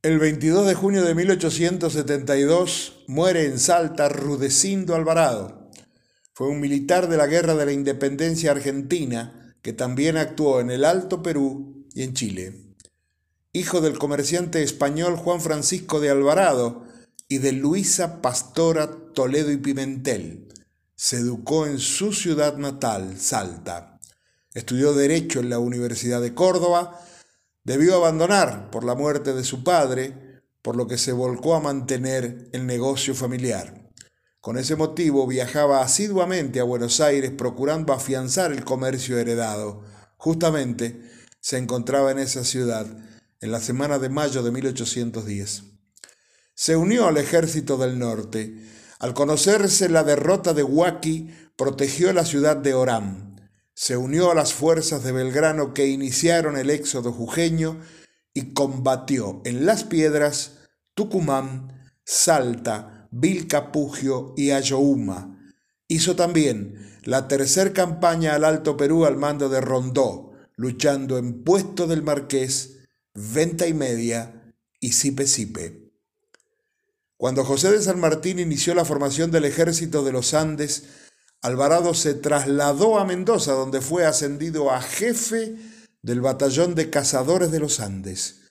El 22 de junio de 1872 muere en Salta Rudecindo Alvarado. Fue un militar de la Guerra de la Independencia Argentina que también actuó en el Alto Perú y en Chile. Hijo del comerciante español Juan Francisco de Alvarado y de Luisa Pastora Toledo y Pimentel. Se educó en su ciudad natal, Salta. Estudió Derecho en la Universidad de Córdoba Debió abandonar por la muerte de su padre, por lo que se volcó a mantener el negocio familiar. Con ese motivo viajaba asiduamente a Buenos Aires procurando afianzar el comercio heredado. Justamente se encontraba en esa ciudad en la semana de mayo de 1810. Se unió al ejército del norte. Al conocerse la derrota de Huaki, protegió la ciudad de Orán se unió a las fuerzas de Belgrano que iniciaron el éxodo jujeño y combatió en Las Piedras, Tucumán, Salta, Vilcapugio y Ayohuma. Hizo también la tercera campaña al Alto Perú al mando de Rondó, luchando en Puesto del Marqués, Venta y Media y Sipe Sipe. Cuando José de San Martín inició la formación del ejército de los Andes, Alvarado se trasladó a Mendoza, donde fue ascendido a jefe del batallón de cazadores de los Andes,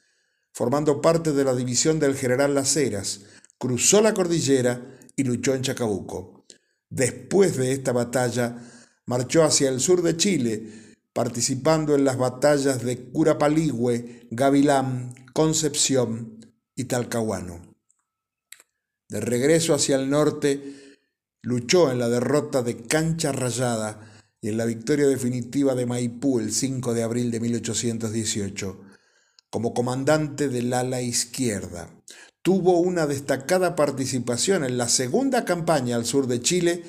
formando parte de la división del general Las Heras, cruzó la cordillera y luchó en Chacabuco. Después de esta batalla, marchó hacia el sur de Chile, participando en las batallas de Curapaligüe, Gavilán, Concepción y Talcahuano. De regreso hacia el norte, Luchó en la derrota de Cancha Rayada y en la victoria definitiva de Maipú el 5 de abril de 1818. Como comandante del ala izquierda, tuvo una destacada participación en la segunda campaña al sur de Chile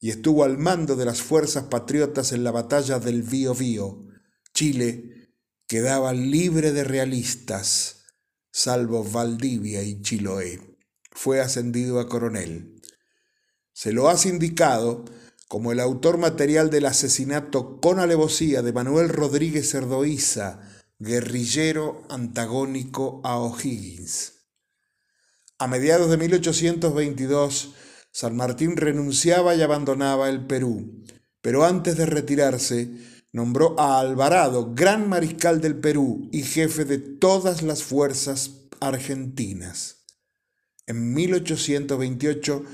y estuvo al mando de las fuerzas patriotas en la batalla del Bío Bío. Chile quedaba libre de realistas, salvo Valdivia y Chiloé. Fue ascendido a coronel. Se lo ha sindicado como el autor material del asesinato con alevosía de Manuel Rodríguez Cerdoíza, guerrillero antagónico a O'Higgins. A mediados de 1822, San Martín renunciaba y abandonaba el Perú, pero antes de retirarse, nombró a Alvarado gran mariscal del Perú y jefe de todas las fuerzas argentinas. En 1828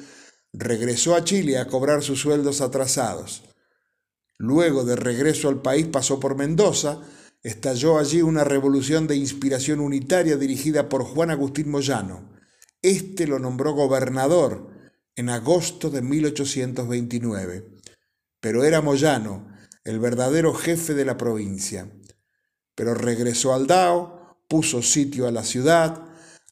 regresó a Chile a cobrar sus sueldos atrasados. Luego de regreso al país pasó por Mendoza, estalló allí una revolución de inspiración unitaria dirigida por Juan Agustín Moyano. Este lo nombró gobernador en agosto de 1829. Pero era Moyano el verdadero jefe de la provincia. Pero regresó al Dao, puso sitio a la ciudad,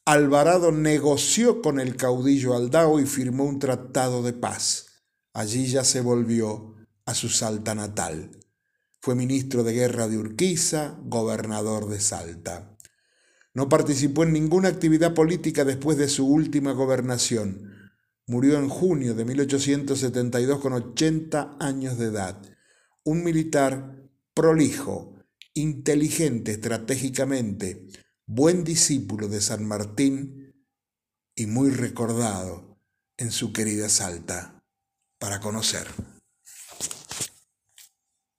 Alvarado negoció con el caudillo Aldao y firmó un tratado de paz. Allí ya se volvió a su Salta natal. Fue ministro de guerra de Urquiza, gobernador de Salta. No participó en ninguna actividad política después de su última gobernación. Murió en junio de 1872 con 80 años de edad. Un militar prolijo, inteligente estratégicamente, buen discípulo de San Martín y muy recordado en su querida Salta para conocer.